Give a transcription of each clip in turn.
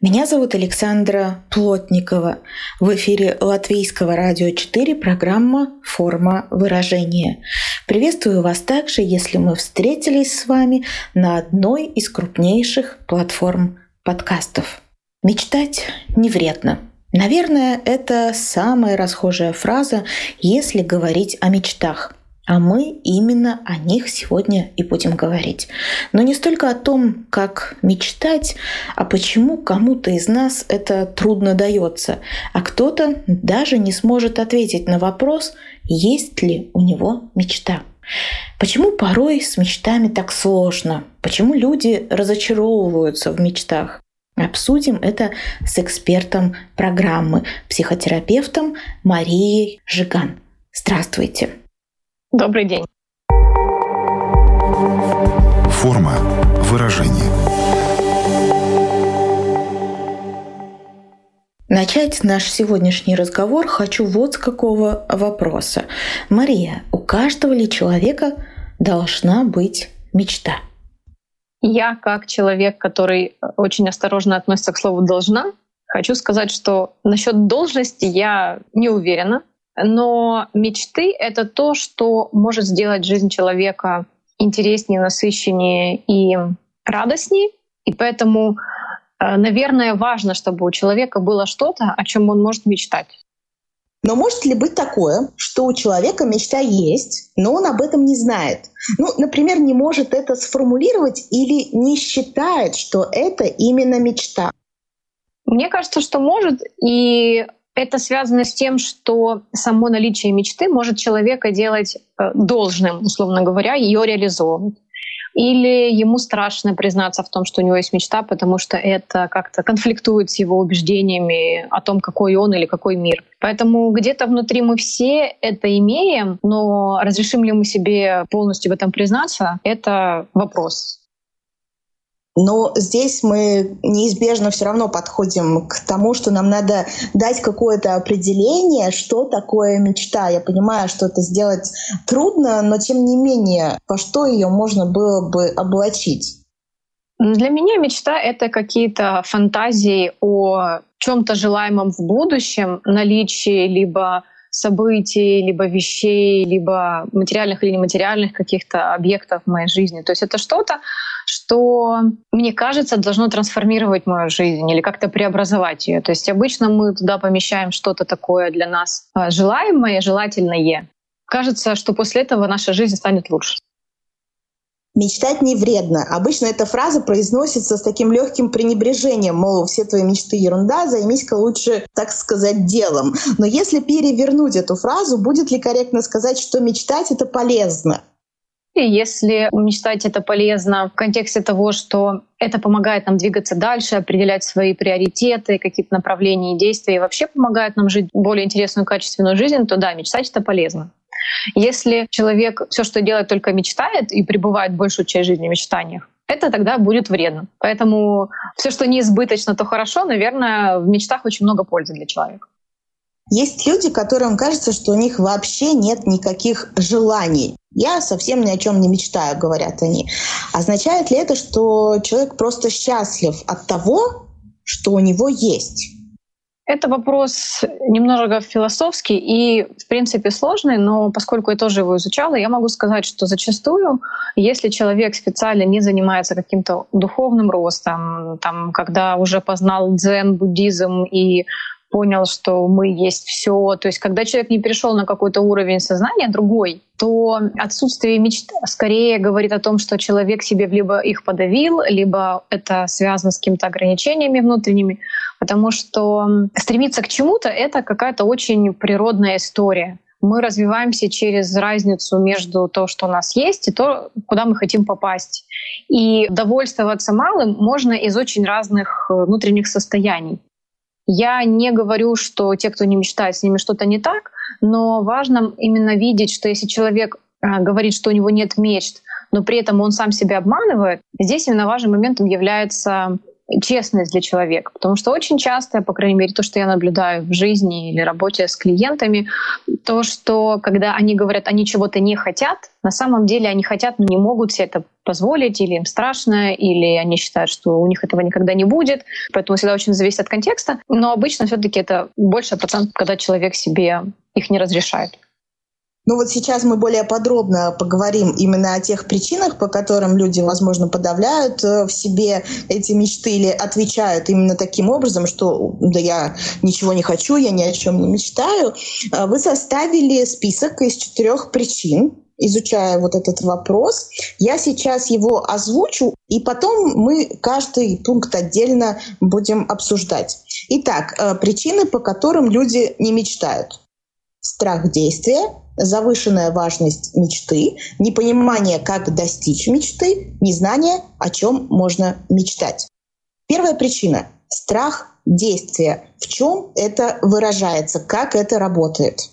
Меня зовут Александра Плотникова. В эфире Латвийского радио 4 программа «Форма выражения». Приветствую вас также, если мы встретились с вами на одной из крупнейших платформ подкастов. Мечтать не вредно. Наверное, это самая расхожая фраза, если говорить о мечтах – а мы именно о них сегодня и будем говорить. Но не столько о том, как мечтать, а почему кому-то из нас это трудно дается, а кто-то даже не сможет ответить на вопрос, есть ли у него мечта. Почему порой с мечтами так сложно? Почему люди разочаровываются в мечтах? Обсудим это с экспертом программы, психотерапевтом Марией Жиган. Здравствуйте! Добрый день. Форма выражения. Начать наш сегодняшний разговор хочу вот с какого вопроса. Мария, у каждого ли человека должна быть мечта? Я, как человек, который очень осторожно относится к слову «должна», хочу сказать, что насчет должности я не уверена, но мечты — это то, что может сделать жизнь человека интереснее, насыщеннее и радостнее. И поэтому, э, наверное, важно, чтобы у человека было что-то, о чем он может мечтать. Но может ли быть такое, что у человека мечта есть, но он об этом не знает? Ну, например, не может это сформулировать или не считает, что это именно мечта? Мне кажется, что может, и это связано с тем, что само наличие мечты может человека делать э, должным, условно говоря, ее реализовывать. Или ему страшно признаться в том, что у него есть мечта, потому что это как-то конфликтует с его убеждениями о том, какой он или какой мир. Поэтому где-то внутри мы все это имеем, но разрешим ли мы себе полностью в этом признаться, это вопрос. Но здесь мы неизбежно все равно подходим к тому, что нам надо дать какое-то определение, что такое мечта. Я понимаю, что это сделать трудно, но тем не менее, по что ее можно было бы облачить? Для меня мечта — это какие-то фантазии о чем-то желаемом в будущем, наличии либо событий, либо вещей, либо материальных или нематериальных каких-то объектов в моей жизни. То есть это что-то, что, мне кажется, должно трансформировать мою жизнь или как-то преобразовать ее. То есть обычно мы туда помещаем что-то такое для нас а, желаемое, желательное. Кажется, что после этого наша жизнь станет лучше. Мечтать не вредно. Обычно эта фраза произносится с таким легким пренебрежением, мол, все твои мечты ерунда, займись-ка лучше, так сказать, делом. Но если перевернуть эту фразу, будет ли корректно сказать, что мечтать это полезно? Если мечтать это полезно в контексте того, что это помогает нам двигаться дальше, определять свои приоритеты, какие-то направления и действия, и вообще помогает нам жить более интересную, качественную жизнь, то да, мечтать это полезно. Если человек все, что делает, только мечтает и пребывает большую часть жизни в мечтаниях, это тогда будет вредно. Поэтому все, что не избыточно, то хорошо. Наверное, в мечтах очень много пользы для человека. Есть люди, которым кажется, что у них вообще нет никаких желаний. Я совсем ни о чем не мечтаю, говорят они. Означает ли это, что человек просто счастлив от того, что у него есть? Это вопрос немного философский и, в принципе, сложный, но поскольку я тоже его изучала, я могу сказать, что зачастую, если человек специально не занимается каким-то духовным ростом, там, когда уже познал дзен, буддизм и понял, что мы есть все. То есть, когда человек не перешел на какой-то уровень сознания другой, то отсутствие мечт скорее говорит о том, что человек себе либо их подавил, либо это связано с какими-то ограничениями внутренними, потому что стремиться к чему-то — это какая-то очень природная история. Мы развиваемся через разницу между то, что у нас есть, и то, куда мы хотим попасть. И довольствоваться малым можно из очень разных внутренних состояний. Я не говорю, что те, кто не мечтает, с ними что-то не так, но важно именно видеть, что если человек э, говорит, что у него нет мечт, но при этом он сам себя обманывает, здесь именно важным моментом является честность для человека. Потому что очень часто, по крайней мере, то, что я наблюдаю в жизни или работе с клиентами, то, что когда они говорят, они чего-то не хотят, на самом деле они хотят, но не могут себе это позволить, или им страшно, или они считают, что у них этого никогда не будет. Поэтому всегда очень зависит от контекста. Но обычно все-таки это больше процент, когда человек себе их не разрешает. Ну вот сейчас мы более подробно поговорим именно о тех причинах, по которым люди, возможно, подавляют э, в себе эти мечты или отвечают именно таким образом, что да я ничего не хочу, я ни о чем не мечтаю. Э, вы составили список из четырех причин, изучая вот этот вопрос. Я сейчас его озвучу, и потом мы каждый пункт отдельно будем обсуждать. Итак, э, причины, по которым люди не мечтают. Страх действия, завышенная важность мечты, непонимание, как достичь мечты, незнание, о чем можно мечтать. Первая причина – страх действия. В чем это выражается, как это работает?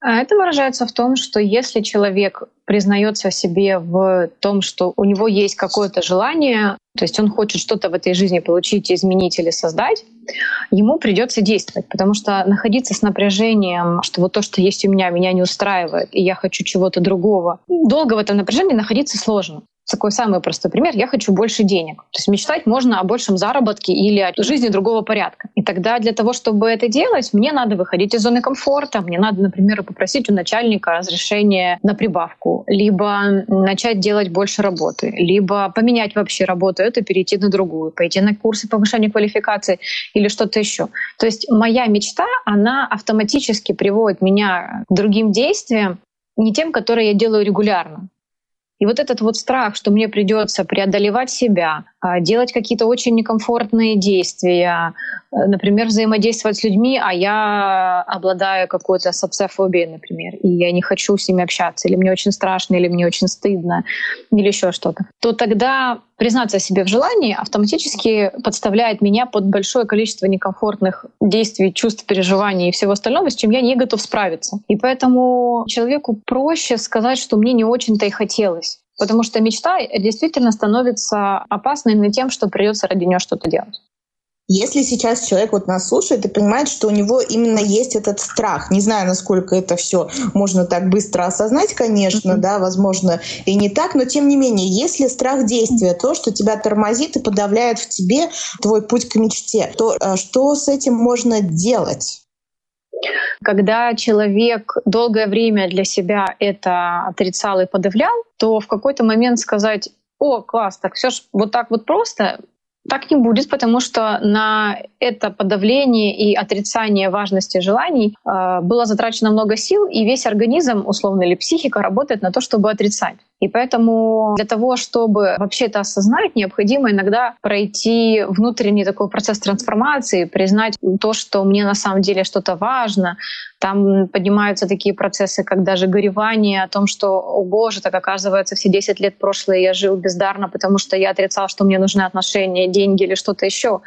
А это выражается в том, что если человек признается себе в том, что у него есть какое-то желание, то есть он хочет что-то в этой жизни получить, изменить или создать, ему придется действовать, потому что находиться с напряжением, что вот то, что есть у меня, меня не устраивает, и я хочу чего-то другого, долго в этом напряжении находиться сложно такой самый простой пример. Я хочу больше денег. То есть мечтать можно о большем заработке или о жизни другого порядка. И тогда для того, чтобы это делать, мне надо выходить из зоны комфорта. Мне надо, например, попросить у начальника разрешения на прибавку, либо начать делать больше работы, либо поменять вообще работу, это перейти на другую, пойти на курсы повышения квалификации или что-то еще. То есть моя мечта, она автоматически приводит меня к другим действиям, не тем, которые я делаю регулярно. И вот этот вот страх, что мне придется преодолевать себя, делать какие-то очень некомфортные действия, э, например, взаимодействовать с людьми, а я обладаю какой-то социофобией, например, и я не хочу с ними общаться, или мне очень страшно, или мне очень стыдно, или еще что-то, то тогда признаться себе в желании автоматически подставляет меня под большое количество некомфортных действий, чувств, переживаний и всего остального, с чем я не готов справиться. И поэтому человеку проще сказать, что мне не очень-то и хотелось. Потому что мечта действительно становится опасной на тем, что придется ради нее что-то делать. Если сейчас человек вот нас слушает и понимает, что у него именно есть этот страх, не знаю, насколько это все можно так быстро осознать, конечно, mm-hmm. да, возможно, и не так, но тем не менее, если страх действия, то, что тебя тормозит и подавляет в тебе твой путь к мечте, то э, что с этим можно делать? Когда человек долгое время для себя это отрицал и подавлял, то в какой-то момент сказать, о, класс, так все ж вот так вот просто, так не будет, потому что на это подавление и отрицание важности желаний э, было затрачено много сил, и весь организм, условно, или психика работает на то, чтобы отрицать. И поэтому для того, чтобы вообще это осознать, необходимо иногда пройти внутренний такой процесс трансформации, признать то, что мне на самом деле что-то важно. Там поднимаются такие процессы, как даже горевание о том, что, о боже, так оказывается, все 10 лет прошлое я жил бездарно, потому что я отрицал, что мне нужны отношения, деньги или что-то еще.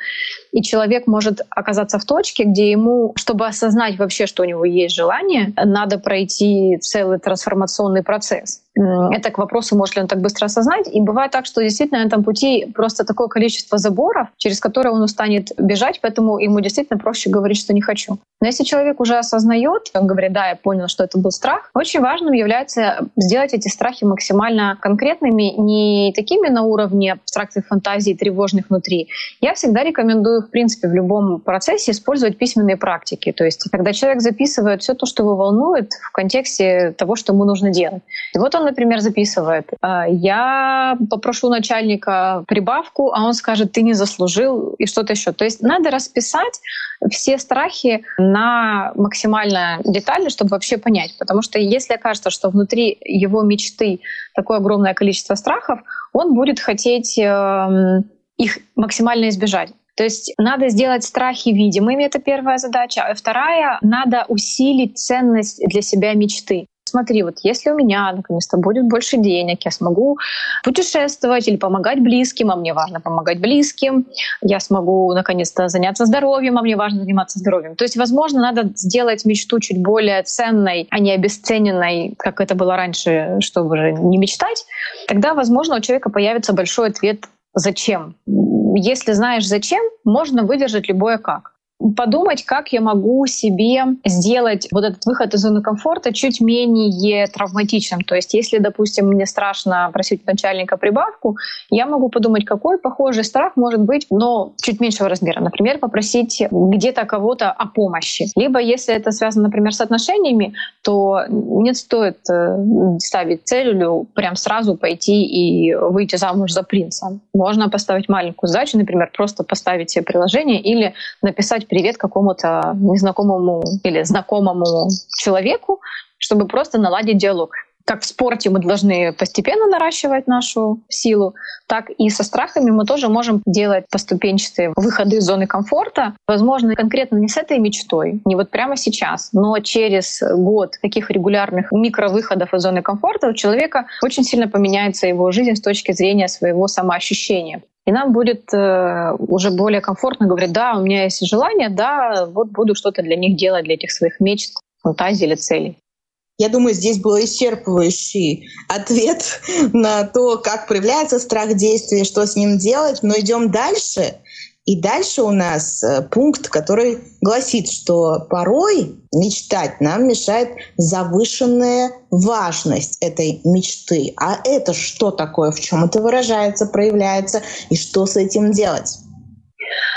И человек может оказаться в точке, где ему, чтобы осознать вообще, что у него есть желание, надо пройти целый трансформационный процесс. Это к вопросу, может ли он так быстро осознать. И бывает так, что действительно на этом пути просто такое количество заборов, через которые он устанет бежать, поэтому ему действительно проще говорить, что не хочу. Но если человек уже осознает, он говорит, да, я понял, что это был страх, очень важным является сделать эти страхи максимально конкретными, не такими на уровне абстракции фантазии, тревожных внутри. Я всегда рекомендую, в принципе, в любом процессе использовать письменные практики. То есть, когда человек записывает все то, что его волнует в контексте того, что ему нужно делать. И вот он он, например, записывает, «А, я попрошу начальника прибавку, а он скажет, ты не заслужил и что-то еще. То есть надо расписать все страхи на максимально детально, чтобы вообще понять. Потому что если окажется, что внутри его мечты такое огромное количество страхов, он будет хотеть эм, их максимально избежать. То есть надо сделать страхи видимыми, это первая задача. А вторая, надо усилить ценность для себя мечты смотри, вот если у меня наконец-то будет больше денег, я смогу путешествовать или помогать близким, а мне важно помогать близким, я смогу наконец-то заняться здоровьем, а мне важно заниматься здоровьем. То есть, возможно, надо сделать мечту чуть более ценной, а не обесцененной, как это было раньше, чтобы не мечтать. тогда, возможно, у человека появится большой ответ «зачем?». Если знаешь «зачем?», можно выдержать любое «как» подумать, как я могу себе сделать вот этот выход из зоны комфорта чуть менее травматичным. То есть, если, допустим, мне страшно просить начальника прибавку, я могу подумать, какой похожий страх может быть, но чуть меньшего размера. Например, попросить где-то кого-то о помощи. Либо, если это связано, например, с отношениями, то не стоит э, ставить целью прям сразу пойти и выйти замуж за принца. Можно поставить маленькую задачу, например, просто поставить себе приложение или написать привет какому-то незнакомому или знакомому человеку, чтобы просто наладить диалог. Как в спорте мы должны постепенно наращивать нашу силу, так и со страхами мы тоже можем делать поступенчатые выходы из зоны комфорта. Возможно, конкретно не с этой мечтой, не вот прямо сейчас, но через год таких регулярных микровыходов из зоны комфорта у человека очень сильно поменяется его жизнь с точки зрения своего самоощущения. И нам будет э, уже более комфортно говорить, да, у меня есть желание, да, вот буду что-то для них делать, для этих своих мечт, фантазий или целей. Я думаю, здесь был исчерпывающий ответ на то, как проявляется страх действия, что с ним делать. Но идем дальше. И дальше у нас э, пункт, который гласит, что порой мечтать нам мешает завышенная важность этой мечты. А это что такое? В чем это выражается, проявляется и что с этим делать?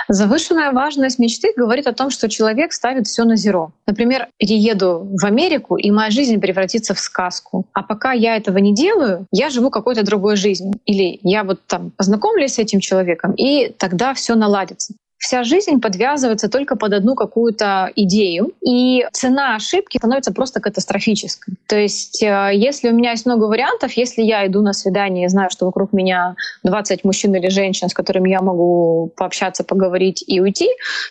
Завышенная важность мечты говорит о том, что человек ставит все на зеро. Например, перееду в Америку, и моя жизнь превратится в сказку. А пока я этого не делаю, я живу какой-то другой жизнью. Или я вот там познакомлюсь с этим человеком, и тогда все наладится вся жизнь подвязывается только под одну какую-то идею, и цена ошибки становится просто катастрофической. То есть, э, если у меня есть много вариантов, если я иду на свидание и знаю, что вокруг меня 20 мужчин или женщин, с которыми я могу пообщаться, поговорить и уйти,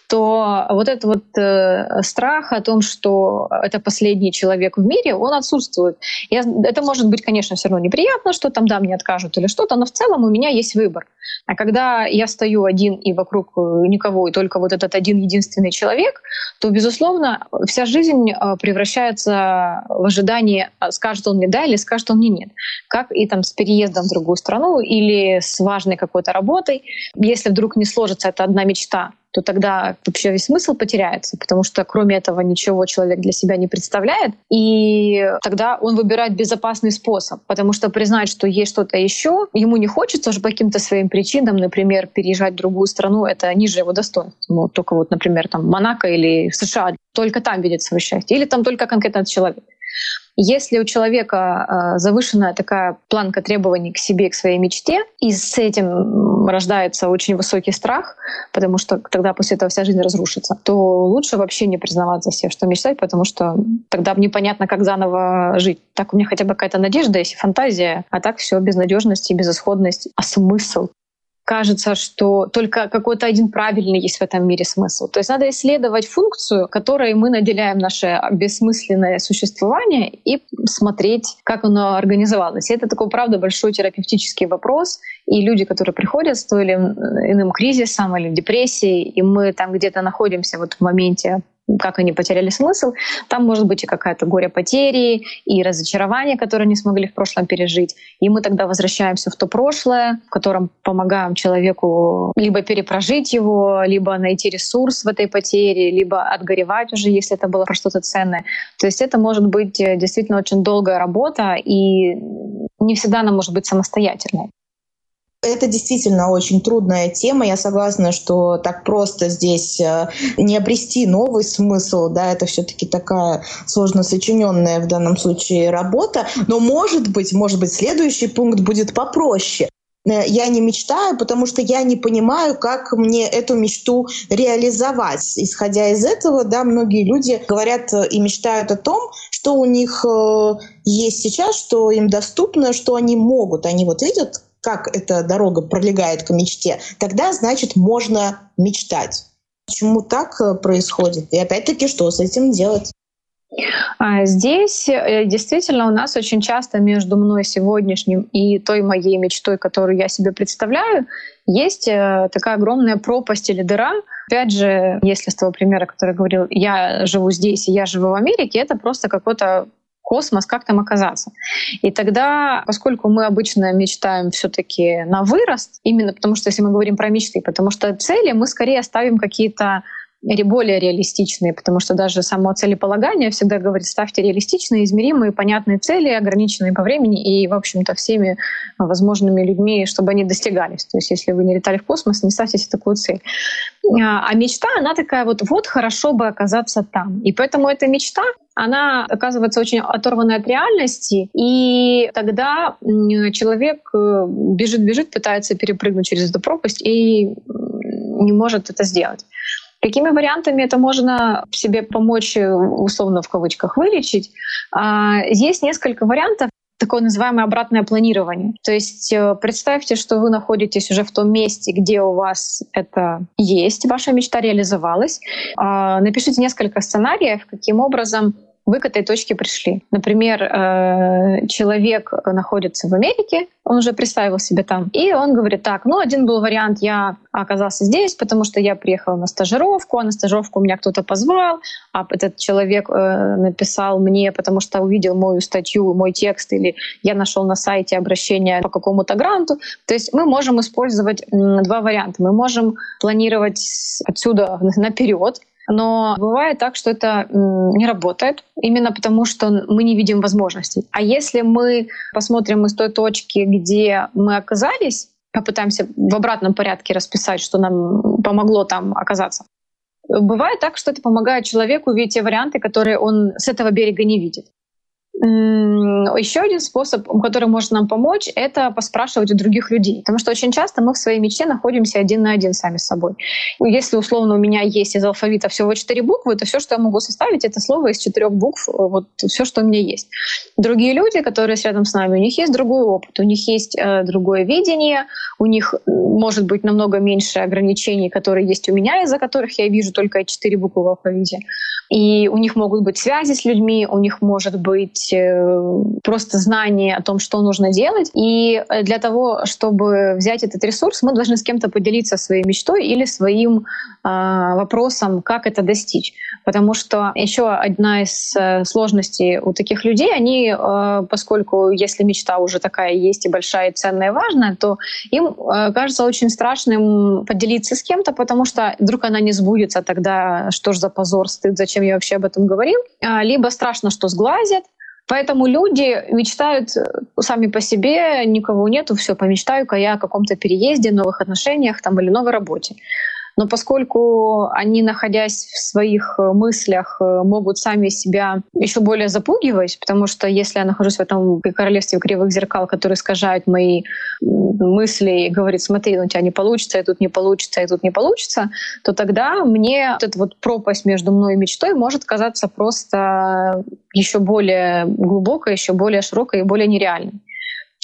то вот этот вот э, страх о том, что это последний человек в мире, он отсутствует. Я, это может быть, конечно, все равно неприятно, что там, да, мне откажут или что-то, но в целом у меня есть выбор. А когда я стою один и вокруг э, никого, и только вот этот один единственный человек, то, безусловно, вся жизнь э, превращается в ожидание, а скажет он мне да или скажет он мне нет. Как и там с переездом в другую страну или с важной какой-то работой. Если вдруг не сложится эта одна мечта, то тогда вообще весь смысл потеряется, потому что кроме этого ничего человек для себя не представляет. И тогда он выбирает безопасный способ, потому что признать, что есть что-то еще, ему не хочется уже по каким-то своим причинам, например, переезжать в другую страну, это ниже его достоинства. Ну, только вот, например, там Монако или США, только там видит свое счастье, или там только конкретно этот человек. Если у человека э, завышенная такая планка требований к себе, к своей мечте, и с этим рождается очень высокий страх, потому что тогда после этого вся жизнь разрушится, то лучше вообще не признаваться себе, что мечтать, потому что тогда непонятно, как заново жить. Так у меня хотя бы какая-то надежда есть, фантазия, а так все безнадежность и безысходность. А смысл? Кажется, что только какой-то один правильный есть в этом мире смысл. То есть надо исследовать функцию, которой мы наделяем наше бессмысленное существование и смотреть, как оно организовалось. И это такой, правда, большой терапевтический вопрос. И люди, которые приходят с той или иным кризисом или депрессией, и мы там где-то находимся вот в моменте как они потеряли смысл. Там может быть и какая-то горе потери, и разочарование, которое не смогли в прошлом пережить. И мы тогда возвращаемся в то прошлое, в котором помогаем человеку либо перепрожить его, либо найти ресурс в этой потере, либо отгоревать уже, если это было про что-то ценное. То есть это может быть э, действительно очень долгая работа, и не всегда она может быть самостоятельной это действительно очень трудная тема. Я согласна, что так просто здесь э, не обрести новый смысл, да, это все-таки такая сложно сочиненная в данном случае работа. Но может быть, может быть, следующий пункт будет попроще э, я не мечтаю, потому что я не понимаю, как мне эту мечту реализовать. Исходя из этого, да, многие люди говорят э, и мечтают о том, что у них есть сейчас, что им доступно, что они могут. Они вот видят как эта дорога пролегает к мечте, тогда, значит, можно мечтать. Почему так э, происходит? И опять-таки, что с этим делать? А здесь э, действительно у нас очень часто между мной сегодняшним и той моей мечтой, которую я себе представляю, есть э, такая огромная пропасть или дыра. Опять же, если с того примера, который говорил, я живу здесь и я живу в Америке, это просто какой-то космос, как там оказаться. И тогда, поскольку мы обычно мечтаем все-таки на вырост, именно потому что если мы говорим про мечты, потому что цели мы скорее ставим какие-то более реалистичные, потому что даже само целеполагание всегда говорит, ставьте реалистичные, измеримые, понятные цели, ограниченные по времени и, в общем-то, всеми возможными людьми, чтобы они достигались. То есть если вы не летали в космос, не ставьте себе такую цель. А, а мечта, она такая вот, вот хорошо бы оказаться там. И поэтому эта мечта, она оказывается очень оторванной от реальности, и тогда человек бежит-бежит, э, пытается перепрыгнуть через эту пропасть и не может это сделать. Какими вариантами это можно себе помочь, э, условно в кавычках, вылечить? А, есть несколько вариантов такое называемое обратное планирование. То есть э, представьте, что вы находитесь уже в том месте, где у вас это есть, ваша мечта реализовалась. А, напишите несколько сценариев, каким образом вы к этой точке пришли. Например, э, человек находится в Америке, он уже представил себе там, и он говорит, так, ну, один был вариант, я оказался здесь, потому что я приехал на стажировку, а на стажировку меня кто-то позвал, а этот человек э, написал мне, потому что увидел мою статью, мой текст, или я нашел на сайте обращение по какому-то гранту. То есть мы можем использовать два варианта. Мы можем планировать отсюда наперед, но бывает так, что это не работает, именно потому что мы не видим возможностей. А если мы посмотрим из той точки, где мы оказались, попытаемся в обратном порядке расписать, что нам помогло там оказаться, бывает так, что это помогает человеку видеть те варианты, которые он с этого берега не видит. Еще один способ, который может нам помочь, это поспрашивать у других людей. Потому что очень часто мы в своей мечте находимся один на один сами с собой. Если условно у меня есть из алфавита всего четыре буквы, то все, что я могу составить, это слово из четырех букв, вот все, что у меня есть. Другие люди, которые рядом с нами, у них есть другой опыт, у них есть э, другое видение, у них может быть намного меньше ограничений, которые есть у меня, из-за которых я вижу только четыре буквы в алфавите. И у них могут быть связи с людьми, у них может быть э, просто знание о том, что нужно делать. И э, для того, чтобы взять этот ресурс, мы должны с кем-то поделиться своей мечтой или своим э, вопросом, как это достичь. Потому что еще одна из э, сложностей у таких людей, они, э, поскольку если мечта уже такая есть и большая, и ценная, и важная, то им э, кажется очень страшным поделиться с кем-то, потому что вдруг она не сбудется, тогда что ж за позор, стыд, зачем я вообще об этом говорил, а, либо страшно, что сглазят, Поэтому люди мечтают э, сами по себе, никого нету, все, помечтаю-ка я о каком-то переезде, новых отношениях там, или новой работе. Но поскольку они, находясь в своих э, мыслях, э, могут сами себя еще более запугивать, потому что если я нахожусь в этом королевстве кривых зеркал, которые искажают мои мысли и говорит, смотри, ну, у тебя не получится, и тут не получится, и тут не получится, то тогда мне вот эта вот пропасть между мной и мечтой может казаться просто еще более глубокой, еще более широкой и более нереальной.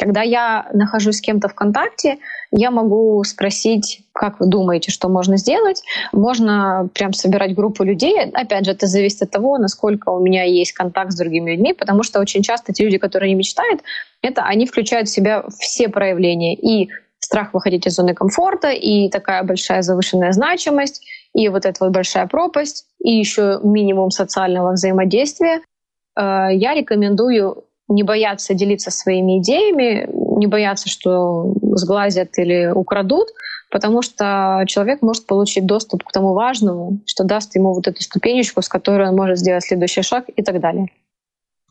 Когда я нахожусь с кем-то в контакте, я могу спросить, как вы думаете, что можно сделать. Можно прям собирать группу людей. Опять же, это зависит от того, насколько у меня есть контакт с другими людьми, потому что очень часто те люди, которые не мечтают, это они включают в себя все проявления. И страх выходить из зоны комфорта, и такая большая завышенная значимость, и вот эта вот большая пропасть, и еще минимум социального взаимодействия. Э, я рекомендую не бояться делиться своими идеями, не бояться, что сглазят или украдут, потому что человек может получить доступ к тому важному, что даст ему вот эту ступенечку, с которой он может сделать следующий шаг и так далее.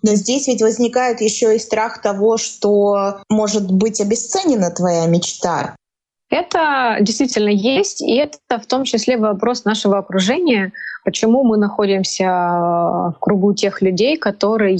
Но здесь ведь возникает еще и страх того, что может быть обесценена твоя мечта. Это действительно есть, и это в том числе вопрос нашего окружения, почему мы находимся в кругу тех людей, которые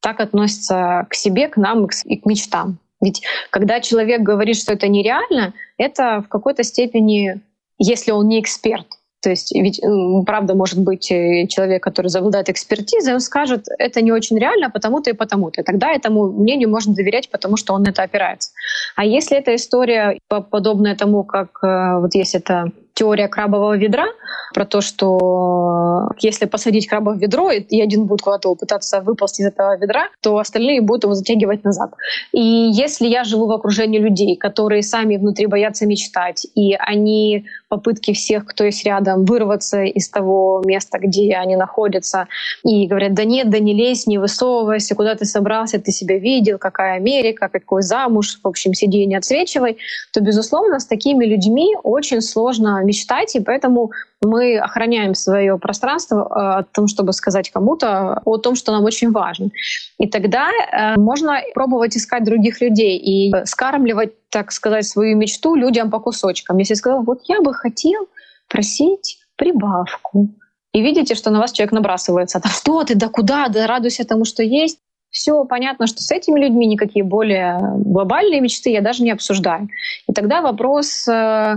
так относятся к себе, к нам и к мечтам. Ведь когда человек говорит, что это нереально, это в какой-то степени, если он не эксперт, то есть ведь правда может быть э, человек, который обладает экспертизой, он скажет, это не очень реально, потому-то и потому-то. Тогда этому мнению можно доверять, потому что он на это опирается. А если эта история подобная тому, как э, вот есть эта теория крабового ведра, про то, что если посадить краба в ведро, и один будет куда-то пытаться выползти из этого ведра, то остальные будут его затягивать назад. И если я живу в окружении людей, которые сами внутри боятся мечтать, и они попытки всех, кто есть рядом, вырваться из того места, где они находятся, и говорят, да нет, да не лезь, не высовывайся, куда ты собрался, ты себя видел, какая Америка, какой замуж, в общем, сиди и не отсвечивай, то, безусловно, с такими людьми очень сложно мечтать, и поэтому мы охраняем свое пространство э, о том, чтобы сказать кому-то о том, что нам очень важно. И тогда э, можно пробовать искать других людей и скармливать, так сказать, свою мечту людям по кусочкам. Если сказал, вот я бы хотел просить прибавку, и видите, что на вас человек набрасывается. Да что ты, да куда, да радуйся тому, что есть. Все понятно, что с этими людьми никакие более глобальные мечты я даже не обсуждаю. И тогда вопрос э,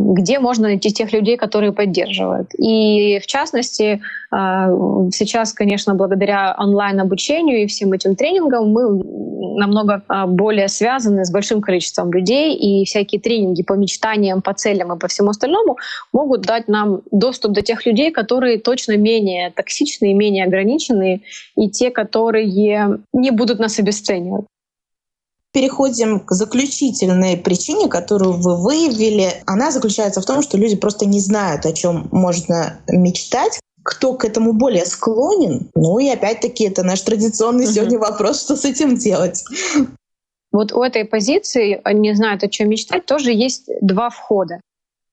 где можно найти тех людей, которые поддерживают. И в частности, а, сейчас, конечно, благодаря онлайн-обучению и всем этим тренингам мы намного а, более связаны с большим количеством людей, и всякие тренинги по мечтаниям, по целям и по всему остальному могут дать нам доступ до тех людей, которые точно менее токсичные, менее ограниченные, и те, которые не будут нас обесценивать переходим к заключительной причине, которую вы выявили. Она заключается в том, что люди просто не знают, о чем можно мечтать. Кто к этому более склонен? Ну и опять-таки это наш традиционный угу. сегодня вопрос, что с этим делать. Вот у этой позиции не знают, о чем мечтать, тоже есть два входа.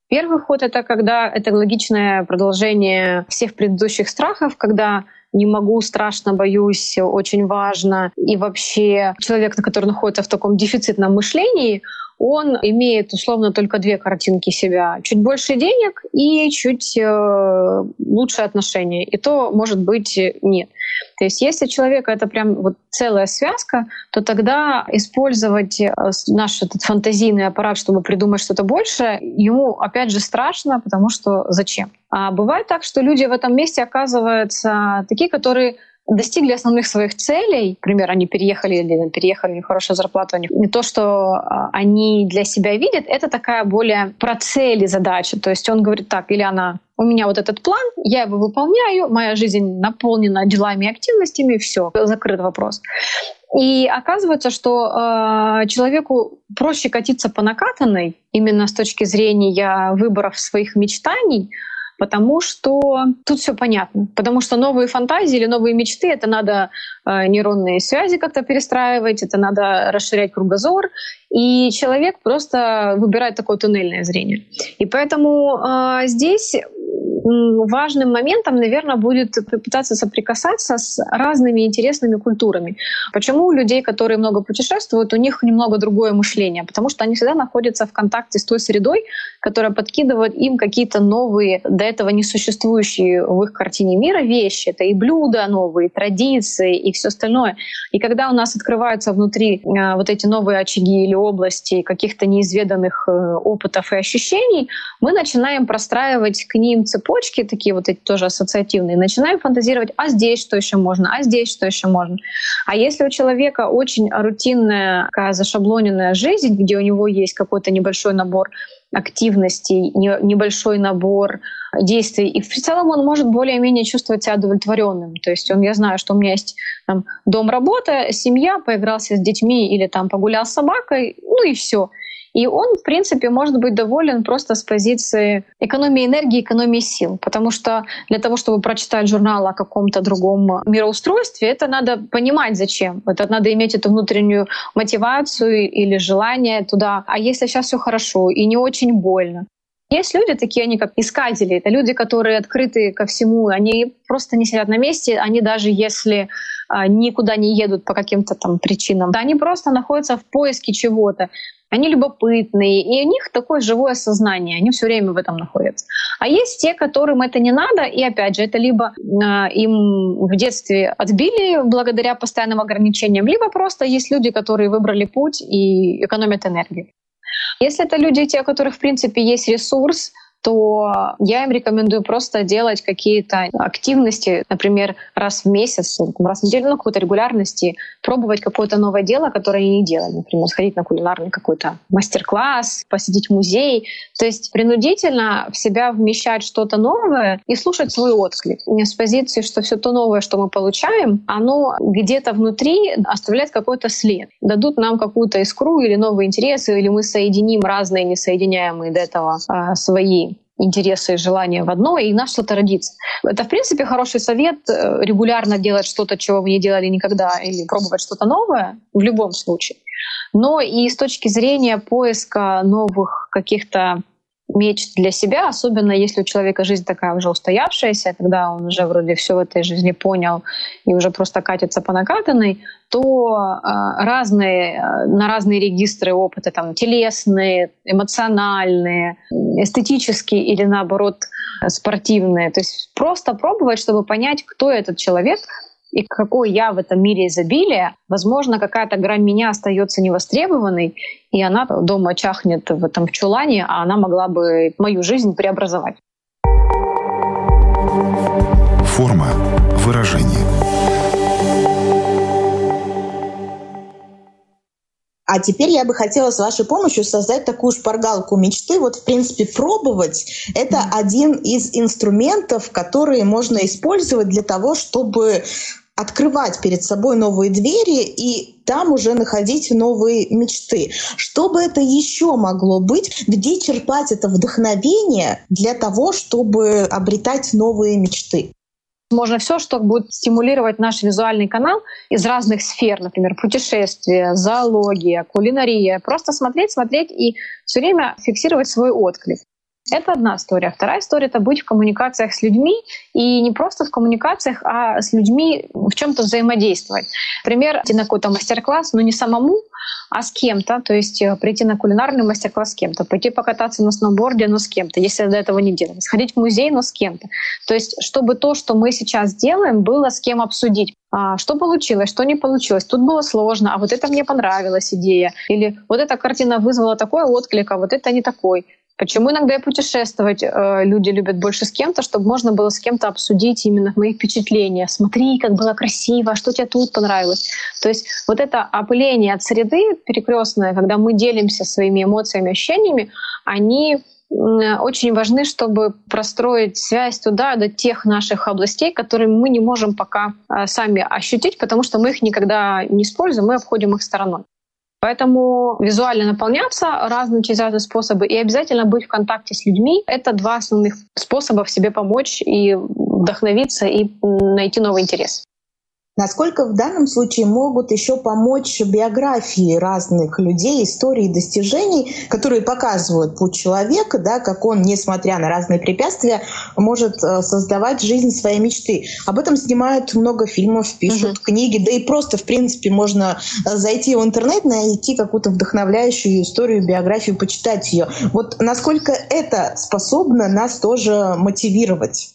Первый вход — это когда это логичное продолжение всех предыдущих страхов, когда не могу, страшно, боюсь, очень важно. И вообще человек, который находится в таком дефицитном мышлении, он имеет условно только две картинки себя. Чуть больше денег и чуть э, лучше отношения. И то, может быть, нет. То есть если человека это прям вот целая связка, то тогда использовать э, наш этот фантазийный аппарат, чтобы придумать что-то большее, ему опять же страшно, потому что зачем? А бывает так, что люди в этом месте оказываются такие, которые достигли основных своих целей, например, они переехали или переехали, у них хорошая зарплата, у них не то, что а, они для себя видят, это такая более про цели задача. То есть он говорит так, или она, у меня вот этот план, я его выполняю, моя жизнь наполнена делами и активностями, все, закрыт вопрос. И оказывается, что э, человеку проще катиться по накатанной именно с точки зрения выборов своих мечтаний, потому что тут все понятно. Потому что новые фантазии или новые мечты это надо э, нейронные связи как-то перестраивать, это надо расширять кругозор, и человек просто выбирает такое туннельное зрение. И поэтому э, здесь важным моментом, наверное, будет пытаться соприкасаться с разными интересными культурами. Почему у людей, которые много путешествуют, у них немного другое мышление? Потому что они всегда находятся в контакте с той средой, которая подкидывает им какие-то новые, до этого не существующие в их картине мира вещи. Это и блюда новые, и традиции, и все остальное. И когда у нас открываются внутри э, вот эти новые очаги или области каких-то неизведанных э, опытов и ощущений, мы начинаем простраивать к ним цепочки, такие вот эти тоже ассоциативные, начинаем фантазировать, а здесь что еще можно, а здесь что еще можно. А если у человека очень рутинная, такая зашаблоненная жизнь, где у него есть какой-то небольшой набор активностей, небольшой набор действий. И в целом он может более-менее чувствовать себя удовлетворенным. То есть он, я знаю, что у меня есть там, дом, работа, семья, поигрался с детьми или там погулял с собакой, ну и все. И он, в принципе, может быть доволен просто с позиции экономии энергии, экономии сил. Потому что для того, чтобы прочитать журнал о каком-то другом мироустройстве, это надо понимать, зачем. Это надо иметь эту внутреннюю мотивацию или желание туда. А если сейчас все хорошо и не очень больно, есть люди такие, они как искатели. Это люди, которые открыты ко всему. Они просто не сидят на месте. Они даже если а, никуда не едут по каким-то там причинам, да, они просто находятся в поиске чего-то они любопытные, и у них такое живое сознание, они все время в этом находятся. А есть те, которым это не надо, и опять же, это либо э, им в детстве отбили благодаря постоянным ограничениям, либо просто есть люди, которые выбрали путь и экономят энергию. Если это люди, те, у которых, в принципе, есть ресурс, то я им рекомендую просто делать какие-то активности, например, раз в месяц, раз в неделю, ну, какой-то регулярности, пробовать какое-то новое дело, которое они не делали. Например, сходить на кулинарный какой-то мастер-класс, посетить музей. То есть принудительно в себя вмещать что-то новое и слушать свой отклик. Не с позиции, что все то новое, что мы получаем, оно где-то внутри оставляет какой-то след. Дадут нам какую-то искру или новые интересы, или мы соединим разные несоединяемые до этого а, свои интересы и желания в одно, и у нас что-то родится. Это, в принципе, хороший совет э, регулярно делать что-то, чего вы не делали никогда, или пробовать что-то новое в любом случае. Но и с точки зрения поиска новых каких-то меч для себя, особенно если у человека жизнь такая уже устоявшаяся, когда он уже вроде все в этой жизни понял и уже просто катится по накатанной, то э, разные, э, на разные регистры опыта, там, телесные, эмоциональные, эстетические или наоборот спортивные. То есть просто пробовать, чтобы понять, кто этот человек, и какой я в этом мире изобилия, возможно, какая-то грань меня остается невостребованной, и она дома чахнет в этом чулане, а она могла бы мою жизнь преобразовать. Форма выражения. А теперь я бы хотела с вашей помощью создать такую шпаргалку мечты. Вот, в принципе, пробовать — это один из инструментов, которые можно использовать для того, чтобы открывать перед собой новые двери и там уже находить новые мечты. Что бы это еще могло быть? Где черпать это вдохновение для того, чтобы обретать новые мечты? Можно все, что будет стимулировать наш визуальный канал из разных сфер, например, путешествия, зоология, кулинария. Просто смотреть, смотреть и все время фиксировать свой отклик. Это одна история. Вторая история — это быть в коммуникациях с людьми, и не просто в коммуникациях, а с людьми в чем то взаимодействовать. Например, идти на какой-то мастер-класс, но не самому, а с кем-то, то есть э, прийти на кулинарный мастер-класс с кем-то, пойти покататься на сноуборде, но с кем-то, если до этого не делали, сходить в музей, но с кем-то. То есть чтобы то, что мы сейчас делаем, было с кем обсудить. А, что получилось, что не получилось. Тут было сложно, а вот это мне понравилась идея. Или вот эта картина вызвала такой отклик, а вот это не такой. Почему иногда и путешествовать э, люди любят больше с кем-то, чтобы можно было с кем-то обсудить именно мои впечатления. Смотри, как было красиво, что тебе тут понравилось. То есть вот это опыление от среды перекрестное, когда мы делимся своими эмоциями, ощущениями, они очень важны, чтобы простроить связь туда, до тех наших областей, которые мы не можем пока э, сами ощутить, потому что мы их никогда не используем, мы обходим их стороной. Поэтому визуально наполняться разные через разные способы и обязательно быть в контакте с людьми — это два основных способа в себе помочь и вдохновиться и найти новый интерес. Насколько в данном случае могут еще помочь биографии разных людей, истории, достижений, которые показывают путь человека, да, как он, несмотря на разные препятствия, может э, создавать жизнь своей мечты. Об этом снимают много фильмов, пишут угу. книги, да и просто, в принципе, можно э, зайти в интернет, найти какую-то вдохновляющую историю, биографию, почитать ее. Вот насколько это способно нас тоже мотивировать?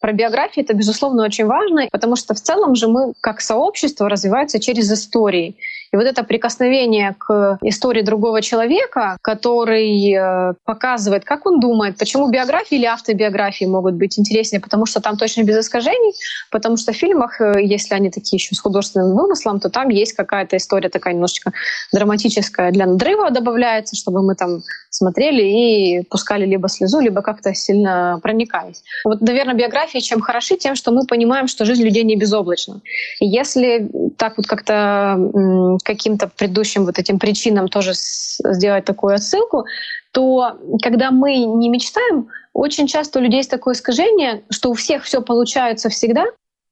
Про биографию это, безусловно, очень важно, потому что в целом же мы как сообщество развивается через истории. И вот это прикосновение к истории другого человека, который э, показывает, как он думает, почему биографии или автобиографии могут быть интереснее, потому что там точно без искажений, потому что в фильмах, э, если они такие еще с художественным вымыслом, то там есть какая-то история такая немножечко драматическая для надрыва добавляется, чтобы мы там смотрели и пускали либо слезу, либо как-то сильно проникались. Вот, наверное, биографии чем хороши, тем, что мы понимаем, что жизнь людей не безоблачна. И если так вот как-то каким-то предыдущим вот этим причинам тоже сделать такую отсылку, то когда мы не мечтаем, очень часто у людей есть такое искажение, что у всех все получается всегда,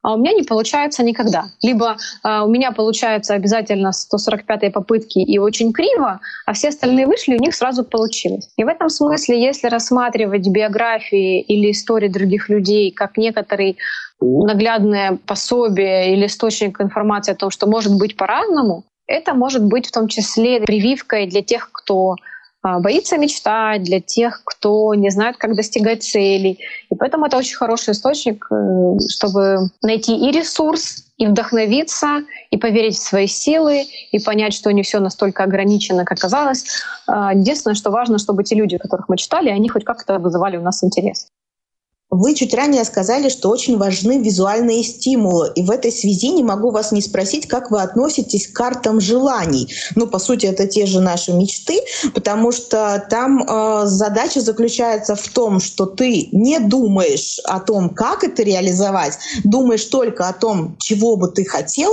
а у меня не получается никогда. Либо э, у меня получается обязательно 145-й попытки и очень криво, а все остальные вышли, у них сразу получилось. И в этом смысле, если рассматривать биографии или истории других людей как некоторый наглядное пособие или источник информации о том, что может быть по-разному, это может быть в том числе прививкой для тех, кто а, боится мечтать, для тех, кто не знает, как достигать целей. И поэтому это очень хороший источник, э, чтобы найти и ресурс, и вдохновиться, и поверить в свои силы, и понять, что не все настолько ограничено, как казалось. А, единственное, что важно, чтобы те люди, которых мы читали, они хоть как-то вызывали у нас интерес. Вы чуть ранее сказали, что очень важны визуальные стимулы. И в этой связи не могу вас не спросить, как вы относитесь к картам желаний. Ну, по сути, это те же наши мечты, потому что там э, задача заключается в том, что ты не думаешь о том, как это реализовать, думаешь только о том, чего бы ты хотел,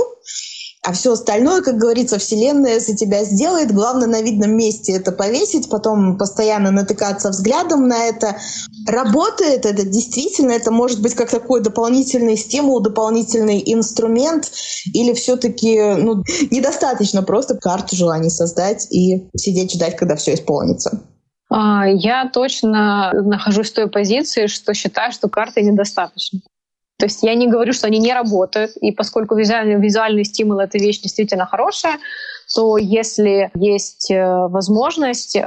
а все остальное, как говорится, Вселенная за тебя сделает. Главное на видном месте это повесить, потом постоянно натыкаться взглядом на это. Работает это действительно, это может быть как такой дополнительный стимул, дополнительный инструмент, или все-таки ну, недостаточно просто карту желаний создать и сидеть ждать, когда все исполнится. А, я точно нахожусь в той позиции, что считаю, что карты недостаточно. То есть я не говорю, что они не работают, и поскольку визуальный, визуальный стимул — это вещь действительно хорошая, то если есть э, возможность, э,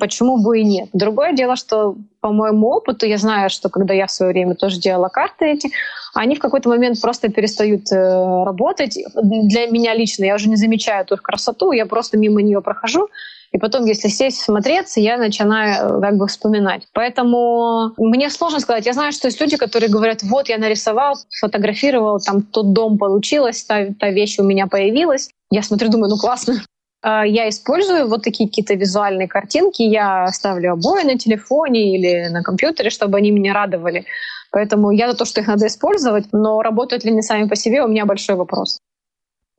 почему бы и нет. Другое дело, что по моему опыту я знаю, что когда я в свое время тоже делала карты эти, они в какой-то момент просто перестают э, работать. Для меня лично я уже не замечаю эту красоту, я просто мимо нее прохожу, и потом, если сесть, смотреться, я начинаю э, как бы вспоминать. Поэтому мне сложно сказать. Я знаю, что есть люди, которые говорят, вот я нарисовал, сфотографировал, там тот дом получилось, та, та вещь у меня появилась. Я смотрю, думаю, ну классно. А, я использую вот такие какие-то визуальные картинки. Я ставлю обои на телефоне или на компьютере, чтобы они меня радовали. Поэтому я за то, что их надо использовать, но работают ли они сами по себе, у меня большой вопрос.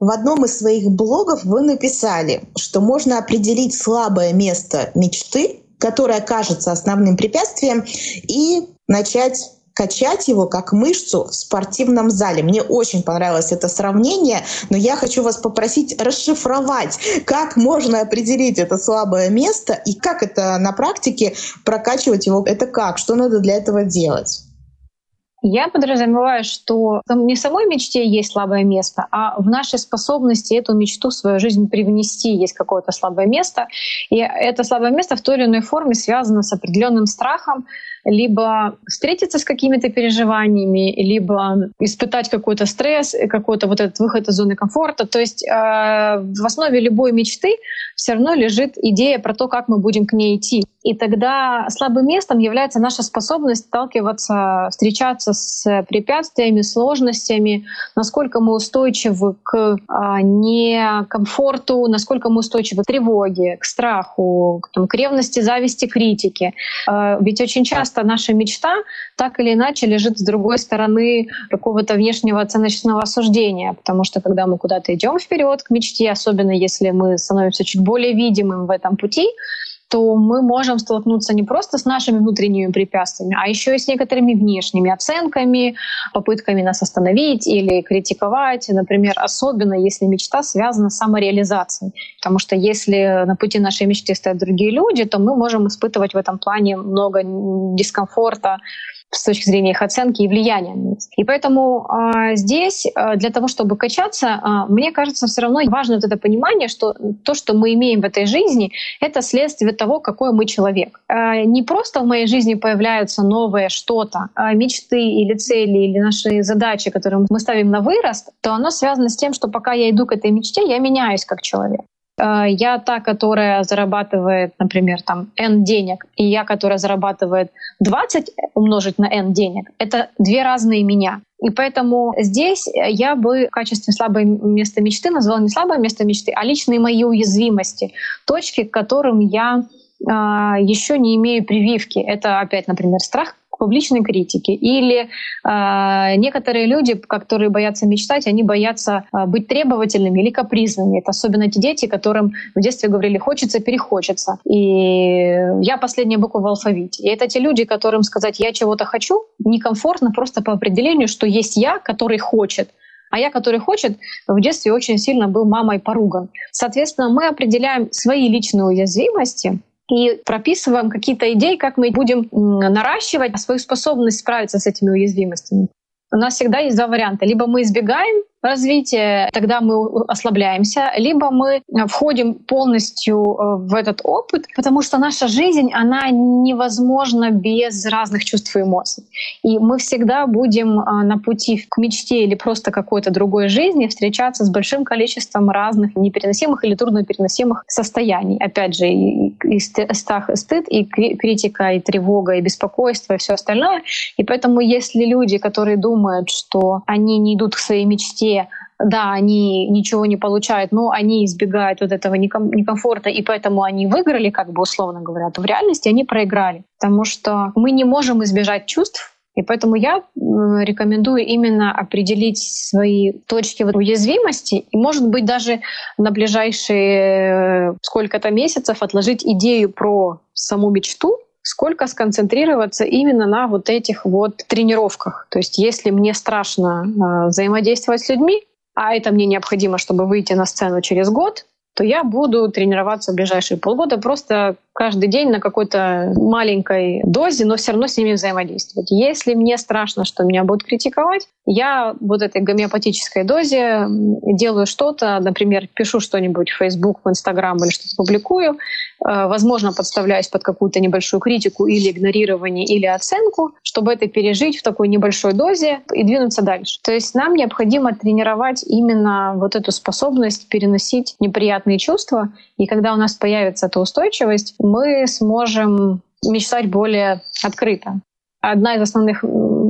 В одном из своих блогов вы написали, что можно определить слабое место мечты, которое кажется основным препятствием, и начать качать его как мышцу в спортивном зале. Мне очень понравилось это сравнение, но я хочу вас попросить расшифровать, как можно определить это слабое место и как это на практике прокачивать его. Это как? Что надо для этого делать? Я подразумеваю, что не в самой мечте есть слабое место, а в нашей способности эту мечту в свою жизнь привнести есть какое-то слабое место. И это слабое место в той или иной форме связано с определенным страхом, либо встретиться с какими-то переживаниями, либо испытать какой-то стресс, какой-то вот этот выход из зоны комфорта. То есть э, в основе любой мечты все равно лежит идея про то, как мы будем к ней идти. И тогда слабым местом является наша способность сталкиваться, встречаться с препятствиями, сложностями, насколько мы устойчивы к а, некомфорту, насколько мы устойчивы к тревоге, к страху, к, там, к ревности, зависти, критике. А, ведь очень часто наша мечта так или иначе лежит с другой стороны какого-то внешнего оценочного осуждения, потому что когда мы куда-то идем вперед к мечте, особенно если мы становимся чуть более видимым в этом пути, то мы можем столкнуться не просто с нашими внутренними препятствиями, а еще и с некоторыми внешними оценками, попытками нас остановить или критиковать. Например, особенно если мечта связана с самореализацией. Потому что если на пути нашей мечты стоят другие люди, то мы можем испытывать в этом плане много дискомфорта, с точки зрения их оценки и влияния. И поэтому а, здесь а, для того, чтобы качаться, а, мне кажется, все равно важно вот это понимание, что то, что мы имеем в этой жизни, это следствие того, какой мы человек. А, не просто в моей жизни появляются новое что-то, а мечты или цели или наши задачи, которые мы ставим на вырост, то оно связано с тем, что пока я иду к этой мечте, я меняюсь как человек. А, я та, которая зарабатывает, например, там N денег, и я, которая зарабатывает 20 умножить на N денег, это две разные меня. И поэтому здесь я бы в качестве слабое место мечты назвала не слабое место мечты, а личные мои уязвимости, точки, к которым я еще не имею прививки. Это опять, например, страх публичной критики. Или э, некоторые люди, которые боятся мечтать, они боятся э, быть требовательными или капризными. Это особенно те дети, которым в детстве говорили «хочется, перехочется». И я последняя буква в алфавите. И это те люди, которым сказать «я чего-то хочу» некомфортно просто по определению, что есть я, который хочет, а я, который хочет, в детстве очень сильно был мамой поруган. Соответственно, мы определяем свои личные уязвимости — и прописываем какие-то идеи, как мы будем наращивать свою способность справиться с этими уязвимостями. У нас всегда есть два варианта. Либо мы избегаем развития, тогда мы ослабляемся, либо мы входим полностью э, в этот опыт, потому что наша жизнь, она невозможна без разных чувств и эмоций. И мы всегда будем э, на пути к мечте или просто какой-то другой жизни встречаться с большим количеством разных непереносимых или труднопереносимых состояний. Опять же, и, и страх, и стыд, и критика, и тревога, и беспокойство, и все остальное. И поэтому если люди, которые думают, что они не идут к своей мечте, да, они ничего не получают, но они избегают вот этого некомфорта, и поэтому они выиграли, как бы условно говоря, то в реальности они проиграли. Потому что мы не можем избежать чувств, и поэтому я рекомендую именно определить свои точки уязвимости и, может быть, даже на ближайшие э, сколько-то месяцев отложить идею про саму мечту, сколько сконцентрироваться именно на вот этих вот тренировках. То есть если мне страшно э, взаимодействовать с людьми, а это мне необходимо, чтобы выйти на сцену через год, то я буду тренироваться в ближайшие полгода просто каждый день на какой-то маленькой дозе, но все равно с ними взаимодействовать. Если мне страшно, что меня будут критиковать, я вот этой гомеопатической дозе делаю что-то, например, пишу что-нибудь в Facebook, в Instagram или что-то публикую, возможно, подставляюсь под какую-то небольшую критику или игнорирование, или оценку, чтобы это пережить в такой небольшой дозе и двинуться дальше. То есть нам необходимо тренировать именно вот эту способность переносить неприятные чувства, и когда у нас появится эта устойчивость, мы сможем мечтать более открыто. Одна из основных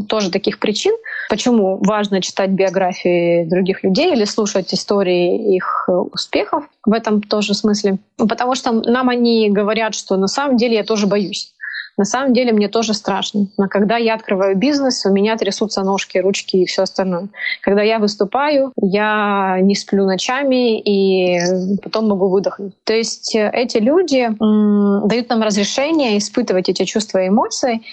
тоже таких причин, почему важно читать биографии других людей или слушать истории их успехов в этом тоже смысле. Потому что нам они говорят, что на самом деле я тоже боюсь. На самом деле мне тоже страшно. Но когда я открываю бизнес, у меня трясутся ножки, ручки и все остальное. Когда я выступаю, я не сплю ночами и потом могу выдохнуть. То есть э, эти люди м, дают нам разрешение испытывать эти чувства и эмоции.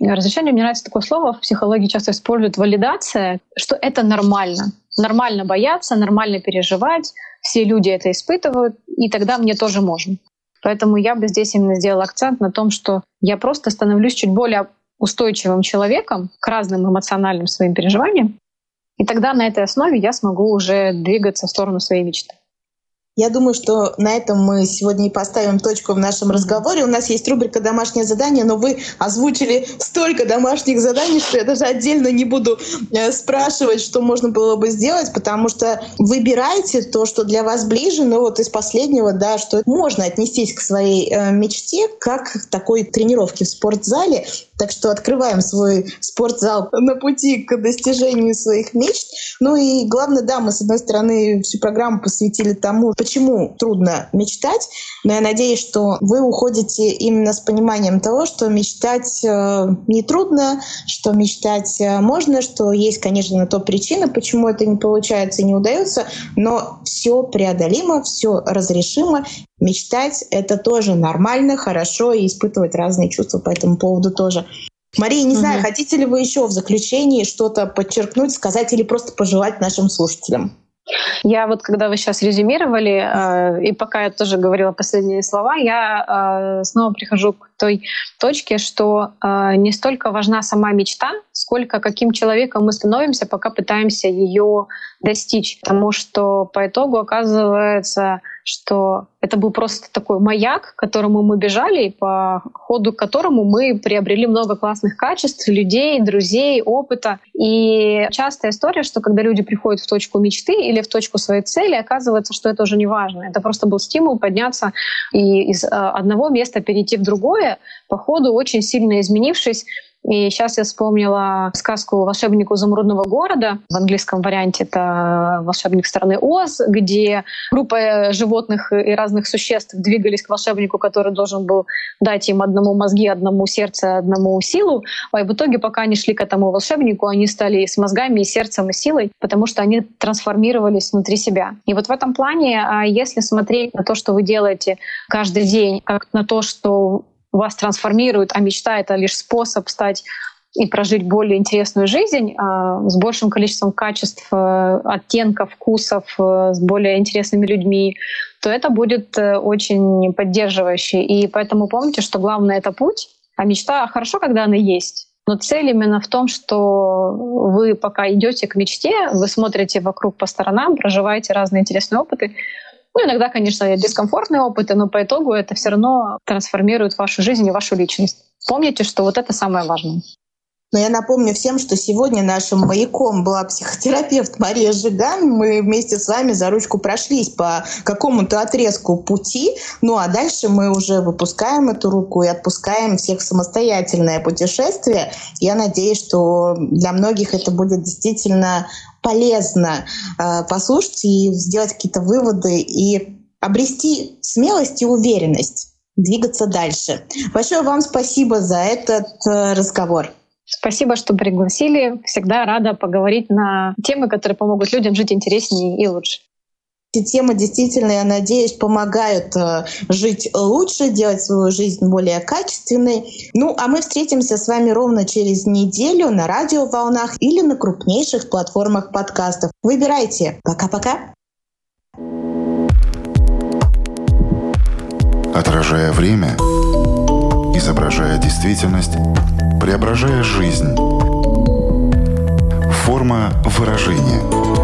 Разрешение, мне нравится такое слово, в психологии часто используют валидация, что это нормально. Нормально бояться, нормально переживать, все люди это испытывают, и тогда мне тоже можно. Поэтому я бы здесь именно сделала акцент на том, что я просто становлюсь чуть более устойчивым человеком к разным эмоциональным своим переживаниям. И тогда на этой основе я смогу уже двигаться в сторону своей мечты. Я думаю, что на этом мы сегодня и поставим точку в нашем разговоре. У нас есть рубрика «Домашнее задание», но вы озвучили столько домашних заданий, что я даже отдельно не буду э, спрашивать, что можно было бы сделать, потому что выбирайте то, что для вас ближе, но вот из последнего, да, что можно отнестись к своей э, мечте, как к такой тренировке в спортзале, так что открываем свой спортзал на пути к достижению своих мечт. Ну и главное, да, мы с одной стороны всю программу посвятили тому, почему трудно мечтать, но я надеюсь, что вы уходите именно с пониманием того, что мечтать э, не трудно, что мечтать э, можно, что есть, конечно, на то причина, почему это не получается и не удается, но все преодолимо, все разрешимо, Мечтать — это тоже нормально, хорошо, и испытывать разные чувства по этому поводу тоже. Мария, не угу. знаю, хотите ли вы еще в заключении что-то подчеркнуть, сказать или просто пожелать нашим слушателям? Я вот, когда вы сейчас резюмировали, э, и пока я тоже говорила последние слова, я э, снова прихожу к той точке, что э, не столько важна сама мечта, сколько каким человеком мы становимся, пока пытаемся ее достичь. Потому что по итогу оказывается, что это был просто такой маяк, к которому мы бежали, и по ходу которому мы приобрели много классных качеств, людей, друзей, опыта. И частая история, что когда люди приходят в точку мечты или в точку своей цели, оказывается, что это уже не важно. Это просто был стимул подняться и из а, одного места перейти в другое, по ходу очень сильно изменившись и сейчас я вспомнила сказку «Волшебнику изумрудного города». В английском варианте это «Волшебник страны Оз», где группа животных и разных существ двигались к волшебнику, который должен был дать им одному мозги, одному сердце, одному силу. А в итоге, пока они шли к этому волшебнику, они стали с мозгами, и сердцем, и силой, потому что они трансформировались внутри себя. И вот в этом плане, а если смотреть на то, что вы делаете каждый день, как на то, что вас трансформирует, а мечта — это лишь способ стать и прожить более интересную жизнь э, с большим количеством качеств, э, оттенков, вкусов, э, с более интересными людьми, то это будет э, очень поддерживающе. И поэтому помните, что главное — это путь, а мечта хорошо, когда она есть. Но цель именно в том, что вы пока идете к мечте, вы смотрите вокруг по сторонам, проживаете разные интересные опыты. Ну, иногда, конечно, дискомфортные опыты, но по итогу это все равно трансформирует вашу жизнь и вашу личность. Помните, что вот это самое важное. Но я напомню всем, что сегодня нашим маяком была психотерапевт Мария Жиган. Мы вместе с вами за ручку прошлись по какому-то отрезку пути. Ну а дальше мы уже выпускаем эту руку и отпускаем всех в самостоятельное путешествие. Я надеюсь, что для многих это будет действительно полезно э, послушать и сделать какие-то выводы и обрести смелость и уверенность двигаться дальше. Большое вам спасибо за этот э, разговор. Спасибо, что пригласили. Всегда рада поговорить на темы, которые помогут людям жить интереснее и лучше. Эти темы действительно, я надеюсь, помогают э, жить лучше, делать свою жизнь более качественной. Ну, а мы встретимся с вами ровно через неделю на радиоволнах или на крупнейших платформах подкастов. Выбирайте. Пока-пока. Отражая время, изображая действительность, преображая жизнь. Форма выражения.